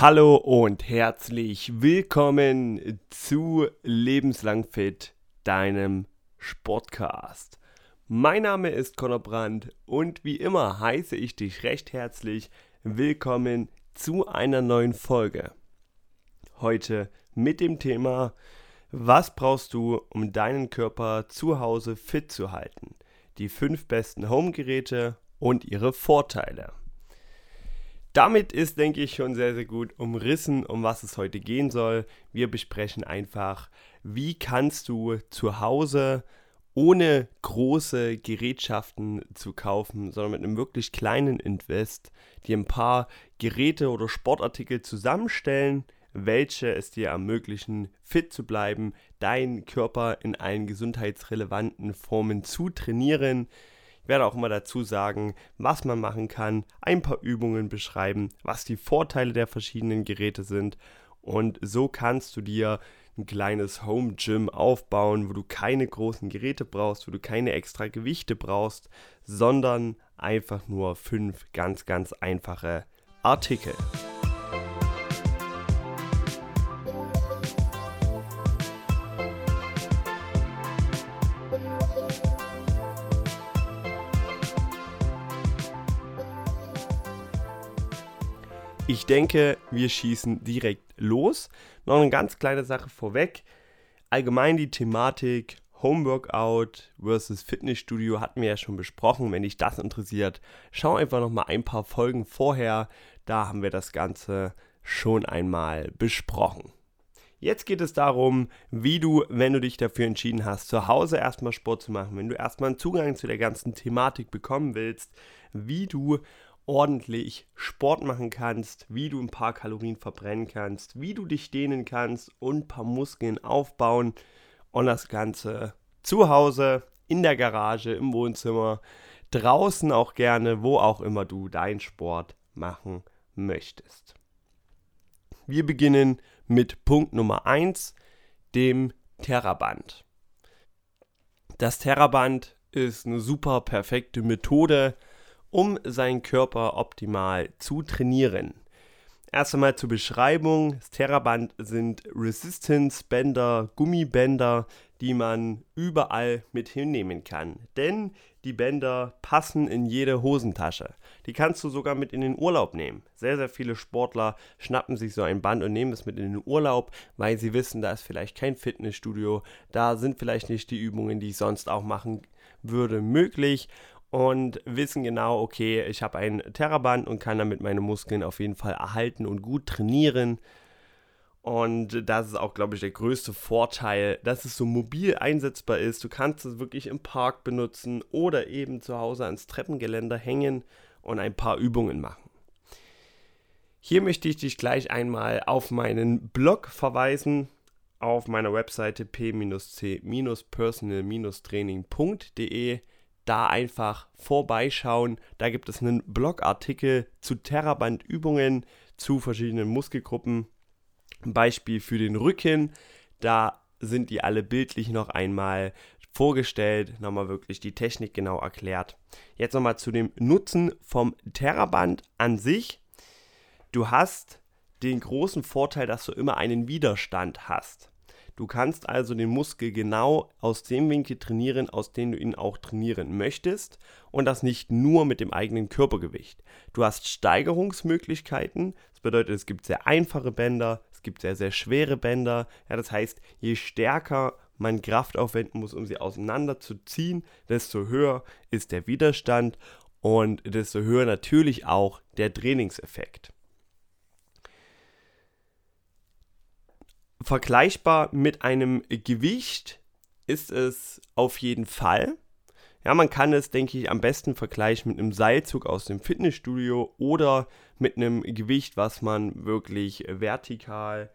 Hallo und herzlich willkommen zu Lebenslang Fit, deinem Sportcast. Mein Name ist Conor Brandt und wie immer heiße ich dich recht herzlich willkommen zu einer neuen Folge. Heute mit dem Thema, was brauchst du, um deinen Körper zu Hause fit zu halten? Die fünf besten Home-Geräte und ihre Vorteile. Damit ist, denke ich, schon sehr, sehr gut umrissen, um was es heute gehen soll. Wir besprechen einfach, wie kannst du zu Hause ohne große Gerätschaften zu kaufen, sondern mit einem wirklich kleinen Invest dir ein paar Geräte oder Sportartikel zusammenstellen, welche es dir ermöglichen, fit zu bleiben, deinen Körper in allen gesundheitsrelevanten Formen zu trainieren, werde auch immer dazu sagen, was man machen kann, ein paar Übungen beschreiben, was die Vorteile der verschiedenen Geräte sind und so kannst du dir ein kleines Home Gym aufbauen, wo du keine großen Geräte brauchst, wo du keine extra Gewichte brauchst, sondern einfach nur fünf ganz, ganz einfache Artikel. Ich denke, wir schießen direkt los. Noch eine ganz kleine Sache vorweg. Allgemein die Thematik Homeworkout versus Fitnessstudio hatten wir ja schon besprochen. Wenn dich das interessiert, schau einfach noch mal ein paar Folgen vorher. Da haben wir das Ganze schon einmal besprochen. Jetzt geht es darum, wie du, wenn du dich dafür entschieden hast, zu Hause erstmal Sport zu machen, wenn du erstmal einen Zugang zu der ganzen Thematik bekommen willst, wie du ordentlich Sport machen kannst, wie du ein paar Kalorien verbrennen kannst, wie du dich dehnen kannst und ein paar Muskeln aufbauen und das Ganze zu Hause, in der Garage, im Wohnzimmer, draußen auch gerne, wo auch immer du deinen Sport machen möchtest. Wir beginnen mit Punkt Nummer 1, dem Terraband. Das Terraband ist eine super perfekte Methode, um seinen Körper optimal zu trainieren. Erst einmal zur Beschreibung. Das Terraband sind Resistance-Bänder, Gummibänder, die man überall mit hinnehmen kann. Denn die Bänder passen in jede Hosentasche. Die kannst du sogar mit in den Urlaub nehmen. Sehr, sehr viele Sportler schnappen sich so ein Band und nehmen es mit in den Urlaub, weil sie wissen, da ist vielleicht kein Fitnessstudio, da sind vielleicht nicht die Übungen, die ich sonst auch machen würde, möglich und wissen genau, okay, ich habe ein Terraband und kann damit meine Muskeln auf jeden Fall erhalten und gut trainieren. Und das ist auch, glaube ich, der größte Vorteil, dass es so mobil einsetzbar ist. Du kannst es wirklich im Park benutzen oder eben zu Hause ans Treppengeländer hängen und ein paar Übungen machen. Hier möchte ich dich gleich einmal auf meinen Blog verweisen. Auf meiner Webseite p-c-personal-training.de da einfach vorbeischauen. Da gibt es einen Blogartikel zu Terrabandübungen zu verschiedenen Muskelgruppen. Beispiel für den Rücken. Da sind die alle bildlich noch einmal vorgestellt, nochmal wirklich die Technik genau erklärt. Jetzt nochmal zu dem Nutzen vom Terraband an sich. Du hast den großen Vorteil, dass du immer einen Widerstand hast. Du kannst also den Muskel genau aus dem Winkel trainieren, aus dem du ihn auch trainieren möchtest und das nicht nur mit dem eigenen Körpergewicht. Du hast Steigerungsmöglichkeiten, das bedeutet, es gibt sehr einfache Bänder, es gibt sehr, sehr schwere Bänder. Ja, das heißt, je stärker man Kraft aufwenden muss, um sie auseinanderzuziehen, desto höher ist der Widerstand und desto höher natürlich auch der Trainingseffekt. Vergleichbar mit einem Gewicht ist es auf jeden Fall. Ja, man kann es, denke ich, am besten vergleichen mit einem Seilzug aus dem Fitnessstudio oder mit einem Gewicht, was man wirklich vertikal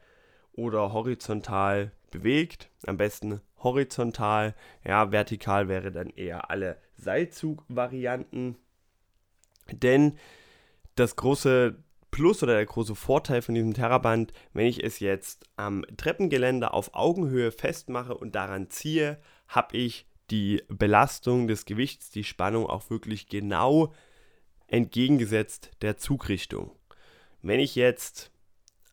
oder horizontal bewegt. Am besten horizontal. Ja, vertikal wäre dann eher alle Seilzug-Varianten. Denn das große Plus oder der große Vorteil von diesem Terraband, wenn ich es jetzt am Treppengeländer auf Augenhöhe festmache und daran ziehe, habe ich die Belastung des Gewichts, die Spannung auch wirklich genau entgegengesetzt der Zugrichtung. Wenn ich jetzt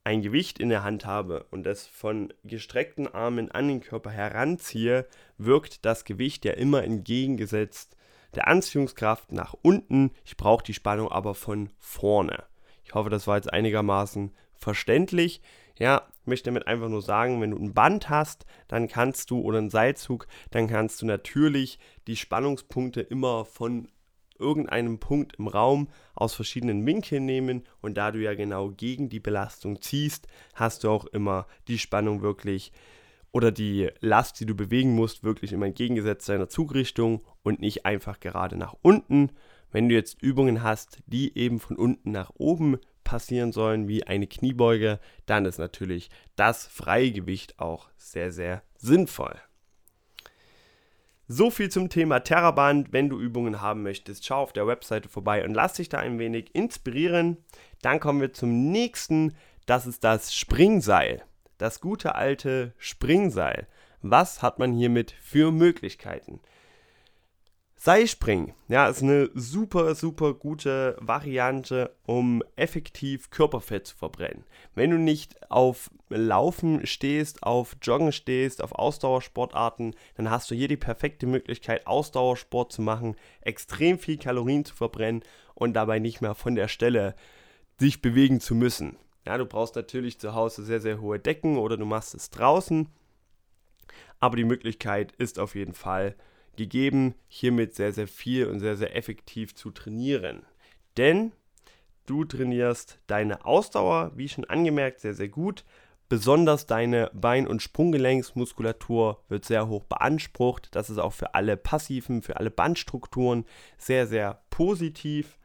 ein Gewicht in der Hand habe und es von gestreckten Armen an den Körper heranziehe, wirkt das Gewicht ja immer entgegengesetzt der Anziehungskraft nach unten. Ich brauche die Spannung aber von vorne. Ich hoffe, das war jetzt einigermaßen verständlich. Ja, ich möchte damit einfach nur sagen, wenn du ein Band hast, dann kannst du oder einen Seilzug, dann kannst du natürlich die Spannungspunkte immer von irgendeinem Punkt im Raum aus verschiedenen Winkeln nehmen und da du ja genau gegen die Belastung ziehst, hast du auch immer die Spannung wirklich oder die Last, die du bewegen musst, wirklich immer entgegengesetzt seiner Zugrichtung und nicht einfach gerade nach unten. Wenn du jetzt Übungen hast, die eben von unten nach oben passieren sollen, wie eine Kniebeuge, dann ist natürlich das freie Gewicht auch sehr, sehr sinnvoll. So viel zum Thema Terraband. Wenn du Übungen haben möchtest, schau auf der Webseite vorbei und lass dich da ein wenig inspirieren. Dann kommen wir zum nächsten. Das ist das Springseil. Das gute alte Springseil. Was hat man hiermit für Möglichkeiten? Seilspringen, ja, ist eine super, super gute Variante, um effektiv Körperfett zu verbrennen. Wenn du nicht auf Laufen stehst, auf Joggen stehst, auf Ausdauersportarten, dann hast du hier die perfekte Möglichkeit, Ausdauersport zu machen, extrem viel Kalorien zu verbrennen und dabei nicht mehr von der Stelle sich bewegen zu müssen. Ja, du brauchst natürlich zu Hause sehr, sehr hohe Decken oder du machst es draußen, aber die Möglichkeit ist auf jeden Fall gegeben, hiermit sehr, sehr viel und sehr, sehr effektiv zu trainieren. Denn du trainierst deine Ausdauer, wie schon angemerkt, sehr, sehr gut. Besonders deine Bein- und Sprunggelenksmuskulatur wird sehr hoch beansprucht. Das ist auch für alle passiven, für alle Bandstrukturen sehr, sehr positiv.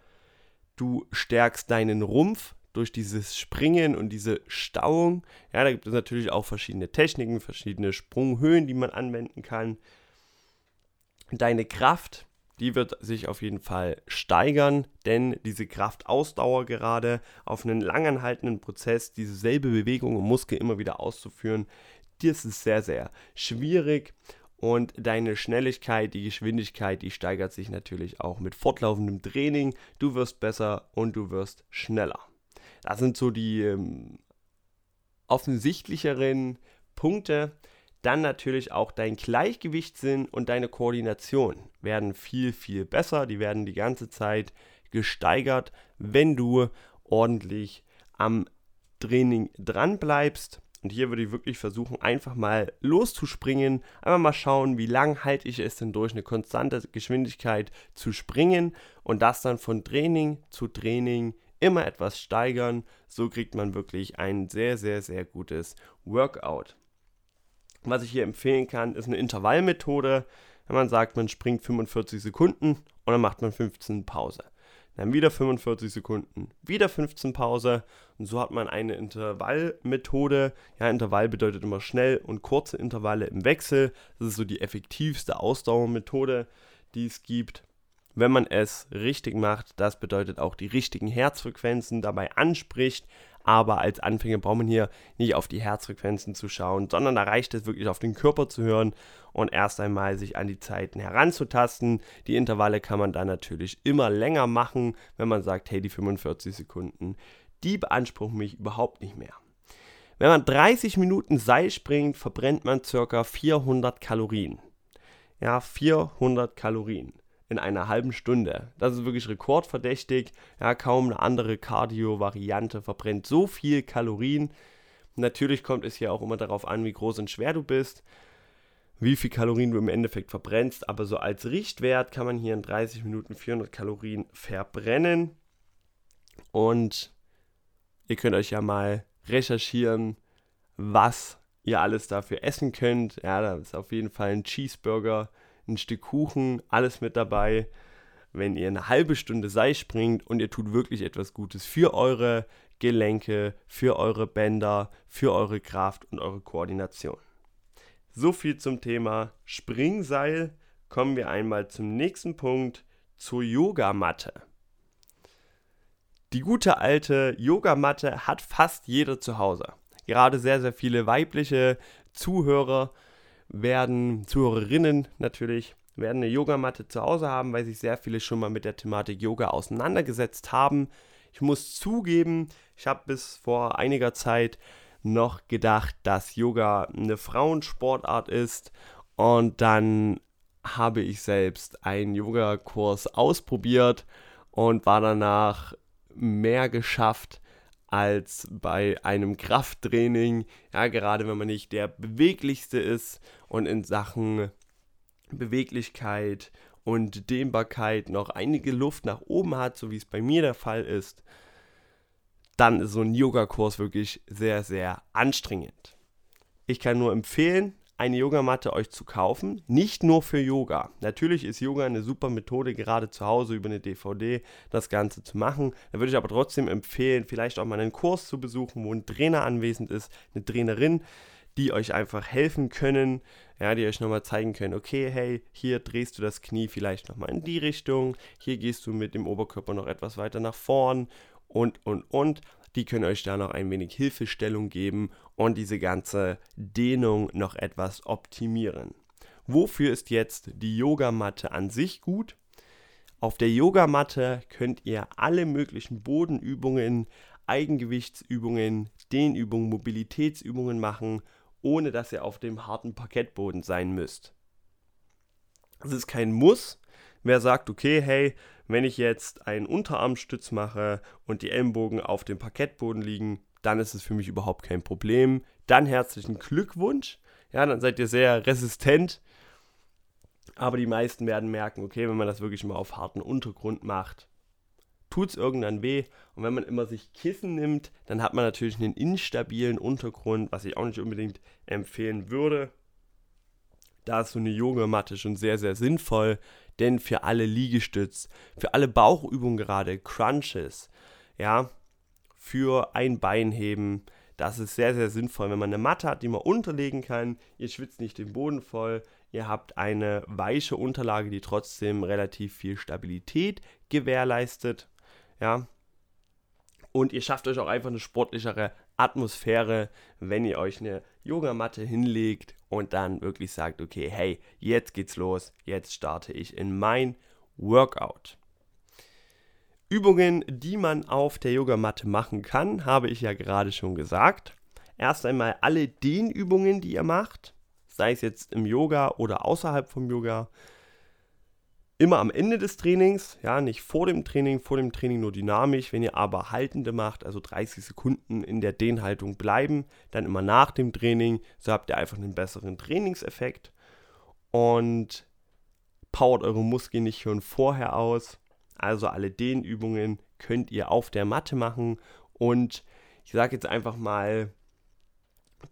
Du stärkst deinen Rumpf durch dieses Springen und diese Stauung. Ja, da gibt es natürlich auch verschiedene Techniken, verschiedene Sprunghöhen, die man anwenden kann deine Kraft, die wird sich auf jeden Fall steigern, denn diese Kraftausdauer gerade auf einen langanhaltenden Prozess, diese selbe Bewegung im Muskel immer wieder auszuführen, das ist sehr, sehr schwierig. Und deine Schnelligkeit, die Geschwindigkeit, die steigert sich natürlich auch mit fortlaufendem Training. Du wirst besser und du wirst schneller. Das sind so die ähm, offensichtlicheren Punkte. Dann natürlich auch dein Gleichgewichtssinn und deine Koordination werden viel, viel besser. Die werden die ganze Zeit gesteigert, wenn du ordentlich am Training dran bleibst. Und hier würde ich wirklich versuchen, einfach mal loszuspringen. Einfach mal schauen, wie lang halte ich es denn durch eine konstante Geschwindigkeit zu springen und das dann von Training zu Training immer etwas steigern. So kriegt man wirklich ein sehr, sehr, sehr gutes Workout. Was ich hier empfehlen kann, ist eine Intervallmethode. Wenn man sagt, man springt 45 Sekunden und dann macht man 15 Pause. Dann wieder 45 Sekunden, wieder 15 Pause und so hat man eine Intervallmethode. Ja, Intervall bedeutet immer schnell und kurze Intervalle im Wechsel. Das ist so die effektivste Ausdauermethode, die es gibt. Wenn man es richtig macht, das bedeutet auch die richtigen Herzfrequenzen dabei anspricht, aber als Anfänger braucht man hier nicht auf die Herzfrequenzen zu schauen, sondern da reicht es wirklich auf den Körper zu hören und erst einmal sich an die Zeiten heranzutasten. Die Intervalle kann man dann natürlich immer länger machen, wenn man sagt, hey, die 45 Sekunden, die beanspruchen mich überhaupt nicht mehr. Wenn man 30 Minuten Seil springt, verbrennt man ca. 400 Kalorien. Ja, 400 Kalorien in einer halben Stunde. Das ist wirklich rekordverdächtig. Ja, kaum eine andere Cardio-Variante verbrennt so viel Kalorien. Natürlich kommt es hier auch immer darauf an, wie groß und schwer du bist, wie viel Kalorien du im Endeffekt verbrennst. Aber so als Richtwert kann man hier in 30 Minuten 400 Kalorien verbrennen. Und ihr könnt euch ja mal recherchieren, was ihr alles dafür essen könnt. Ja, da ist auf jeden Fall ein Cheeseburger ein Stück Kuchen, alles mit dabei. Wenn ihr eine halbe Stunde Seil springt und ihr tut wirklich etwas Gutes für eure Gelenke, für eure Bänder, für eure Kraft und eure Koordination. So viel zum Thema Springseil. Kommen wir einmal zum nächsten Punkt, zur Yogamatte. Die gute alte Yogamatte hat fast jeder zu Hause. Gerade sehr, sehr viele weibliche Zuhörer werden Zuhörerinnen natürlich werden eine Yogamatte zu Hause haben, weil sich sehr viele schon mal mit der Thematik Yoga auseinandergesetzt haben. Ich muss zugeben, Ich habe bis vor einiger Zeit noch gedacht, dass Yoga eine Frauensportart ist und dann habe ich selbst einen Yoga-Kurs ausprobiert und war danach mehr geschafft als bei einem Krafttraining. Ja, gerade wenn man nicht der beweglichste ist und in Sachen Beweglichkeit und Dehnbarkeit noch einige Luft nach oben hat, so wie es bei mir der Fall ist, dann ist so ein Yoga-Kurs wirklich sehr, sehr anstrengend. Ich kann nur empfehlen, eine Yogamatte euch zu kaufen. Nicht nur für Yoga. Natürlich ist Yoga eine super Methode, gerade zu Hause über eine DVD das Ganze zu machen. Da würde ich aber trotzdem empfehlen, vielleicht auch mal einen Kurs zu besuchen, wo ein Trainer anwesend ist, eine Trainerin, die euch einfach helfen können, ja, die euch nochmal zeigen können, okay, hey, hier drehst du das Knie vielleicht nochmal in die Richtung, hier gehst du mit dem Oberkörper noch etwas weiter nach vorn und, und, und. Die können euch da noch ein wenig Hilfestellung geben und diese ganze Dehnung noch etwas optimieren. Wofür ist jetzt die Yogamatte an sich gut? Auf der Yogamatte könnt ihr alle möglichen Bodenübungen, Eigengewichtsübungen, Dehnübungen, Mobilitätsübungen machen, ohne dass ihr auf dem harten Parkettboden sein müsst. Es ist kein Muss. Wer sagt, okay, hey, wenn ich jetzt einen Unterarmstütz mache und die Ellenbogen auf dem Parkettboden liegen, dann ist es für mich überhaupt kein Problem. Dann herzlichen Glückwunsch. Ja, dann seid ihr sehr resistent. Aber die meisten werden merken, okay, wenn man das wirklich mal auf harten Untergrund macht, tut es irgendwann weh. Und wenn man immer sich Kissen nimmt, dann hat man natürlich einen instabilen Untergrund, was ich auch nicht unbedingt empfehlen würde. Da ist so eine Yogamatte schon sehr, sehr sinnvoll denn für alle Liegestütz, für alle Bauchübungen gerade, Crunches, ja, für ein Beinheben, das ist sehr, sehr sinnvoll, wenn man eine Matte hat, die man unterlegen kann. Ihr schwitzt nicht den Boden voll. Ihr habt eine weiche Unterlage, die trotzdem relativ viel Stabilität gewährleistet. Ja. Und ihr schafft euch auch einfach eine sportlichere Atmosphäre, wenn ihr euch eine Yogamatte hinlegt und dann wirklich sagt, okay, hey, jetzt geht's los, jetzt starte ich in mein Workout. Übungen, die man auf der Yogamatte machen kann, habe ich ja gerade schon gesagt. Erst einmal alle Dehnübungen, die ihr macht, sei es jetzt im Yoga oder außerhalb vom Yoga, immer am Ende des Trainings, ja, nicht vor dem Training, vor dem Training nur dynamisch. Wenn ihr aber haltende macht, also 30 Sekunden in der Dehnhaltung bleiben, dann immer nach dem Training, so habt ihr einfach einen besseren Trainingseffekt und powert eure Muskeln nicht schon vorher aus. Also alle Dehnübungen könnt ihr auf der Matte machen und ich sage jetzt einfach mal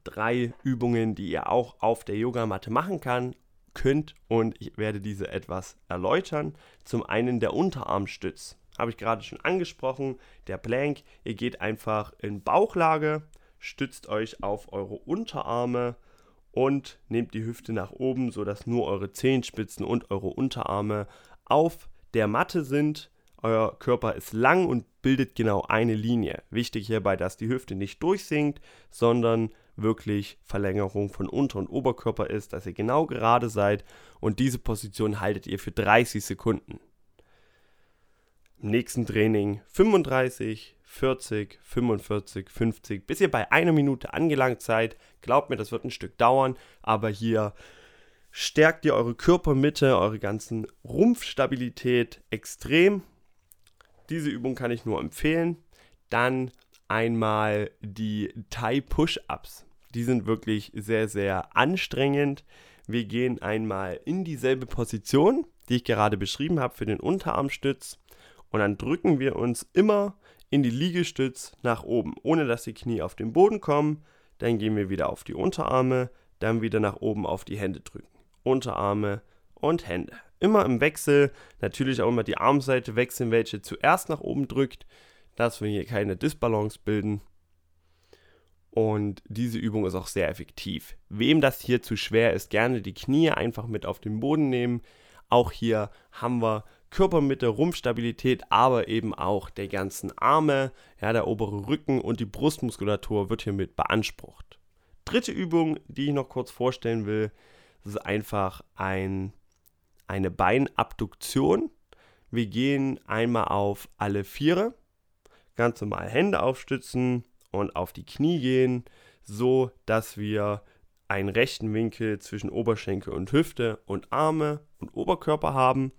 drei Übungen, die ihr auch auf der Yogamatte machen kann, könnt und ich werde diese etwas erläutern. Zum einen der Unterarmstütz, habe ich gerade schon angesprochen, der Plank. Ihr geht einfach in Bauchlage, stützt euch auf eure Unterarme und nehmt die Hüfte nach oben, sodass nur eure Zehenspitzen und eure Unterarme auf der Matte sind. Euer Körper ist lang und bildet genau eine Linie. Wichtig hierbei, dass die Hüfte nicht durchsinkt, sondern wirklich Verlängerung von Unter- und Oberkörper ist, dass ihr genau gerade seid und diese Position haltet ihr für 30 Sekunden. Im nächsten Training 35, 40, 45, 50, bis ihr bei einer Minute angelangt seid. Glaubt mir, das wird ein Stück dauern, aber hier stärkt ihr eure Körpermitte, eure ganzen Rumpfstabilität extrem. Diese Übung kann ich nur empfehlen. Dann einmal die Thai Push-Ups. Die sind wirklich sehr, sehr anstrengend. Wir gehen einmal in dieselbe Position, die ich gerade beschrieben habe für den Unterarmstütz. Und dann drücken wir uns immer in die Liegestütz nach oben, ohne dass die Knie auf den Boden kommen. Dann gehen wir wieder auf die Unterarme, dann wieder nach oben auf die Hände drücken. Unterarme und Hände. Immer im Wechsel, natürlich auch immer die Armseite wechseln, welche zuerst nach oben drückt dass wir hier keine Disbalance bilden. Und diese Übung ist auch sehr effektiv. Wem das hier zu schwer ist, gerne die Knie einfach mit auf den Boden nehmen. Auch hier haben wir Körpermitte, Rumpfstabilität, aber eben auch der ganzen Arme, ja, der obere Rücken und die Brustmuskulatur wird hiermit beansprucht. Dritte Übung, die ich noch kurz vorstellen will, ist einfach ein, eine Beinabduktion. Wir gehen einmal auf alle Viere ganz normal Hände aufstützen und auf die Knie gehen, so dass wir einen rechten Winkel zwischen Oberschenkel und Hüfte und Arme und Oberkörper haben.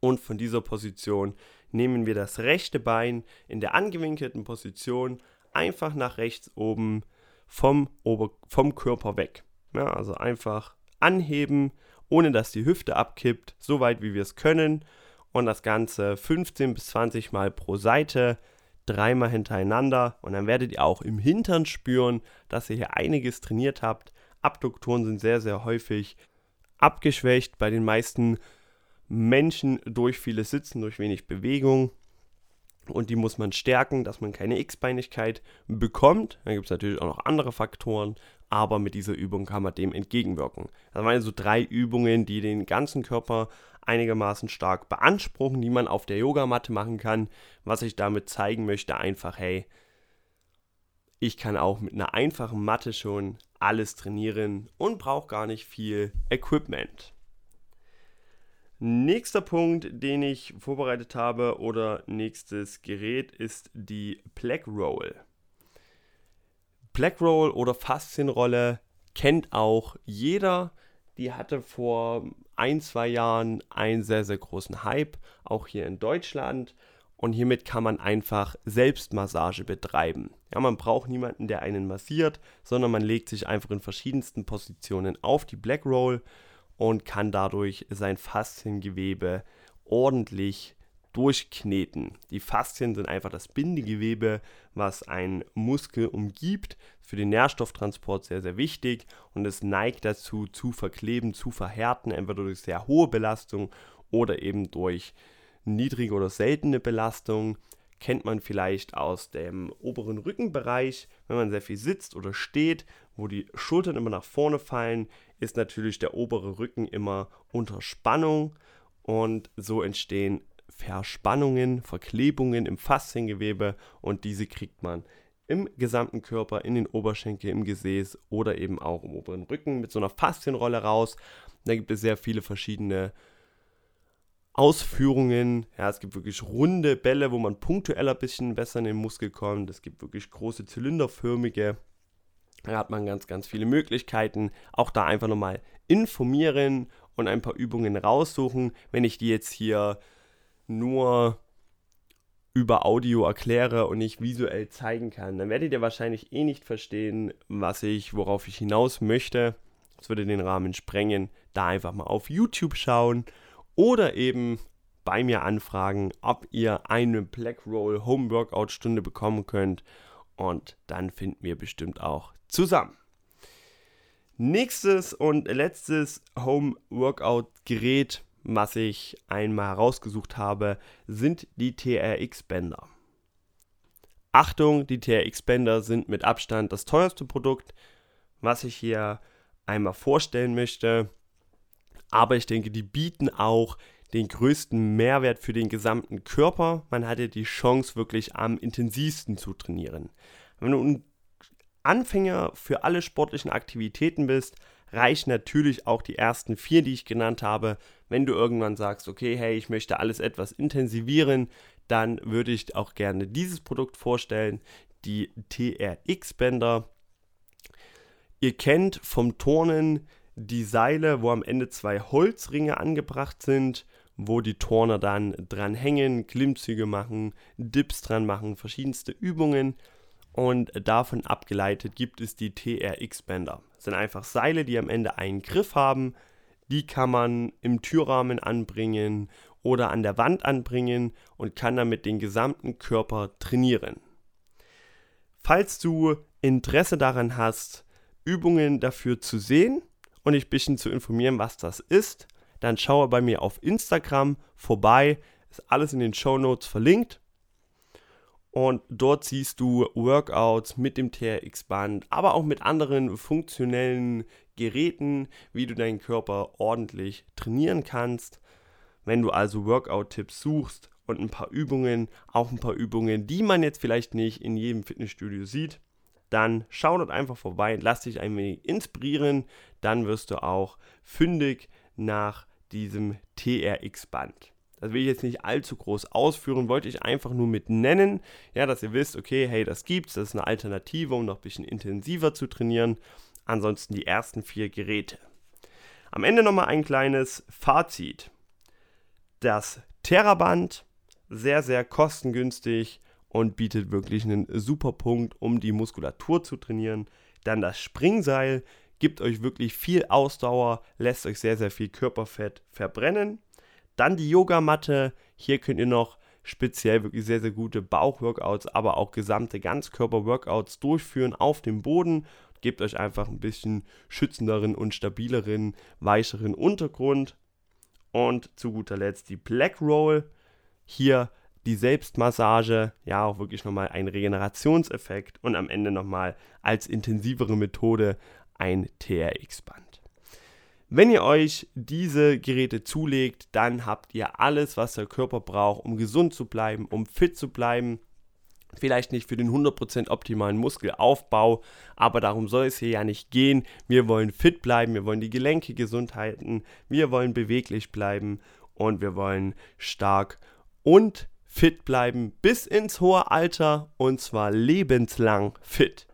Und von dieser Position nehmen wir das rechte Bein in der angewinkelten Position einfach nach rechts oben vom, Ober vom Körper weg. Ja, also einfach anheben, ohne dass die Hüfte abkippt, so weit wie wir es können. Und das Ganze 15 bis 20 Mal pro Seite, dreimal hintereinander. Und dann werdet ihr auch im Hintern spüren, dass ihr hier einiges trainiert habt. Abduktoren sind sehr, sehr häufig abgeschwächt bei den meisten Menschen durch vieles Sitzen, durch wenig Bewegung. Und die muss man stärken, dass man keine X-Beinigkeit bekommt. Dann gibt es natürlich auch noch andere Faktoren, aber mit dieser Übung kann man dem entgegenwirken. Das waren so drei Übungen, die den ganzen Körper einigermaßen stark beanspruchen, die man auf der Yogamatte machen kann. Was ich damit zeigen möchte, einfach, hey, ich kann auch mit einer einfachen Matte schon alles trainieren und brauche gar nicht viel Equipment. Nächster Punkt, den ich vorbereitet habe oder nächstes Gerät ist die Black Roll. Black Roll oder Faszienrolle kennt auch jeder. Die hatte vor ein, zwei Jahren einen sehr, sehr großen Hype, auch hier in Deutschland. Und hiermit kann man einfach Selbstmassage betreiben. Ja, man braucht niemanden, der einen massiert, sondern man legt sich einfach in verschiedensten Positionen auf die Black Roll und kann dadurch sein Fasziengewebe ordentlich durchkneten. Die Faszien sind einfach das Bindegewebe, was einen Muskel umgibt, für den Nährstofftransport sehr, sehr wichtig und es neigt dazu zu verkleben, zu verhärten, entweder durch sehr hohe Belastung oder eben durch niedrige oder seltene Belastung. Kennt man vielleicht aus dem oberen Rückenbereich, wenn man sehr viel sitzt oder steht, wo die Schultern immer nach vorne fallen, ist natürlich der obere Rücken immer unter Spannung und so entstehen Verspannungen, Verklebungen im Fasziengewebe und diese kriegt man im gesamten Körper, in den Oberschenkel, im Gesäß oder eben auch im oberen Rücken mit so einer Faszienrolle raus. Da gibt es sehr viele verschiedene Ausführungen. Ja, es gibt wirklich runde Bälle, wo man punktuell ein bisschen besser in den Muskel kommt. Es gibt wirklich große zylinderförmige da hat man ganz, ganz viele Möglichkeiten. Auch da einfach nochmal informieren und ein paar Übungen raussuchen. Wenn ich die jetzt hier nur über Audio erkläre und nicht visuell zeigen kann, dann werdet ihr wahrscheinlich eh nicht verstehen, was ich, worauf ich hinaus möchte. Das würde den Rahmen sprengen. Da einfach mal auf YouTube schauen oder eben bei mir anfragen, ob ihr eine Black Roll Home Workout Stunde bekommen könnt. Und dann finden wir bestimmt auch zusammen. Nächstes und letztes Home Workout Gerät, was ich einmal herausgesucht habe, sind die TRX Bänder. Achtung, die TRX Bänder sind mit Abstand das teuerste Produkt, was ich hier einmal vorstellen möchte. Aber ich denke, die bieten auch den größten Mehrwert für den gesamten Körper. Man hatte die Chance, wirklich am intensivsten zu trainieren. Wenn du ein Anfänger für alle sportlichen Aktivitäten bist, reichen natürlich auch die ersten vier, die ich genannt habe. Wenn du irgendwann sagst, okay, hey, ich möchte alles etwas intensivieren, dann würde ich auch gerne dieses Produkt vorstellen, die TRX-Bänder. Ihr kennt vom Turnen die Seile, wo am Ende zwei Holzringe angebracht sind, wo die Turner dann dran hängen, Klimmzüge machen, Dips dran machen, verschiedenste Übungen und davon abgeleitet gibt es die TRX-Bänder. Sind einfach Seile, die am Ende einen Griff haben. Die kann man im Türrahmen anbringen oder an der Wand anbringen und kann damit den gesamten Körper trainieren. Falls du Interesse daran hast, Übungen dafür zu sehen und dich ein bisschen zu informieren, was das ist, dann schaue bei mir auf Instagram vorbei. Ist alles in den Show Notes verlinkt. Und dort siehst du Workouts mit dem TRX-Band, aber auch mit anderen funktionellen Geräten, wie du deinen Körper ordentlich trainieren kannst. Wenn du also Workout-Tipps suchst und ein paar Übungen, auch ein paar Übungen, die man jetzt vielleicht nicht in jedem Fitnessstudio sieht, dann schau dort einfach vorbei, lass dich ein wenig inspirieren, dann wirst du auch fündig nach diesem TRX-Band. Das will ich jetzt nicht allzu groß ausführen, wollte ich einfach nur mit nennen, ja, dass ihr wisst, okay, hey, das gibt's, das ist eine Alternative, um noch ein bisschen intensiver zu trainieren. Ansonsten die ersten vier Geräte. Am Ende nochmal ein kleines Fazit. Das Terraband, sehr, sehr kostengünstig und bietet wirklich einen super Punkt, um die Muskulatur zu trainieren. Dann das Springseil gibt euch wirklich viel Ausdauer, lässt euch sehr, sehr viel Körperfett verbrennen. Dann die Yogamatte. Hier könnt ihr noch speziell wirklich sehr, sehr gute Bauchworkouts, aber auch gesamte Ganzkörper-Workouts durchführen auf dem Boden. Gebt euch einfach ein bisschen schützenderen und stabileren, weicheren Untergrund. Und zu guter Letzt die Black Roll. Hier die Selbstmassage, ja auch wirklich nochmal ein Regenerationseffekt und am Ende nochmal als intensivere Methode ein TRX-Band. Wenn ihr euch diese Geräte zulegt, dann habt ihr alles, was der Körper braucht, um gesund zu bleiben, um fit zu bleiben. Vielleicht nicht für den 100% optimalen Muskelaufbau, aber darum soll es hier ja nicht gehen. Wir wollen fit bleiben, wir wollen die Gelenke gesund halten, wir wollen beweglich bleiben und wir wollen stark und fit bleiben bis ins hohe Alter und zwar lebenslang fit.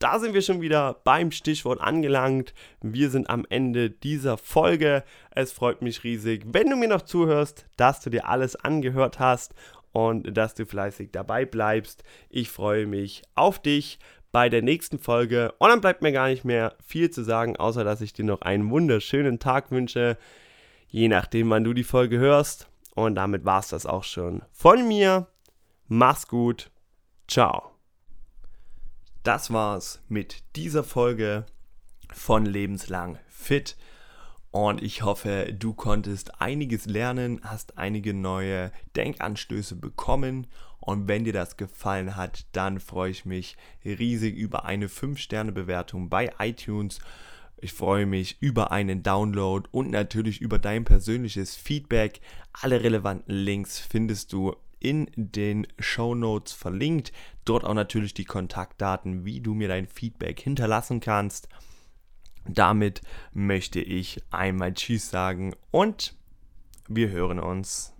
Da sind wir schon wieder beim Stichwort angelangt. Wir sind am Ende dieser Folge. Es freut mich riesig, wenn du mir noch zuhörst, dass du dir alles angehört hast und dass du fleißig dabei bleibst. Ich freue mich auf dich bei der nächsten Folge. Und dann bleibt mir gar nicht mehr viel zu sagen, außer dass ich dir noch einen wunderschönen Tag wünsche. Je nachdem, wann du die Folge hörst. Und damit war es das auch schon von mir. Mach's gut. Ciao das war's mit dieser Folge von Lebenslang Fit. Und ich hoffe, du konntest einiges lernen, hast einige neue Denkanstöße bekommen. Und wenn dir das gefallen hat, dann freue ich mich riesig über eine 5-Sterne-Bewertung bei iTunes. Ich freue mich über einen Download und natürlich über dein persönliches Feedback. Alle relevanten Links findest du in den Show Notes verlinkt. Dort auch natürlich die Kontaktdaten, wie du mir dein Feedback hinterlassen kannst. Damit möchte ich einmal Tschüss sagen und wir hören uns.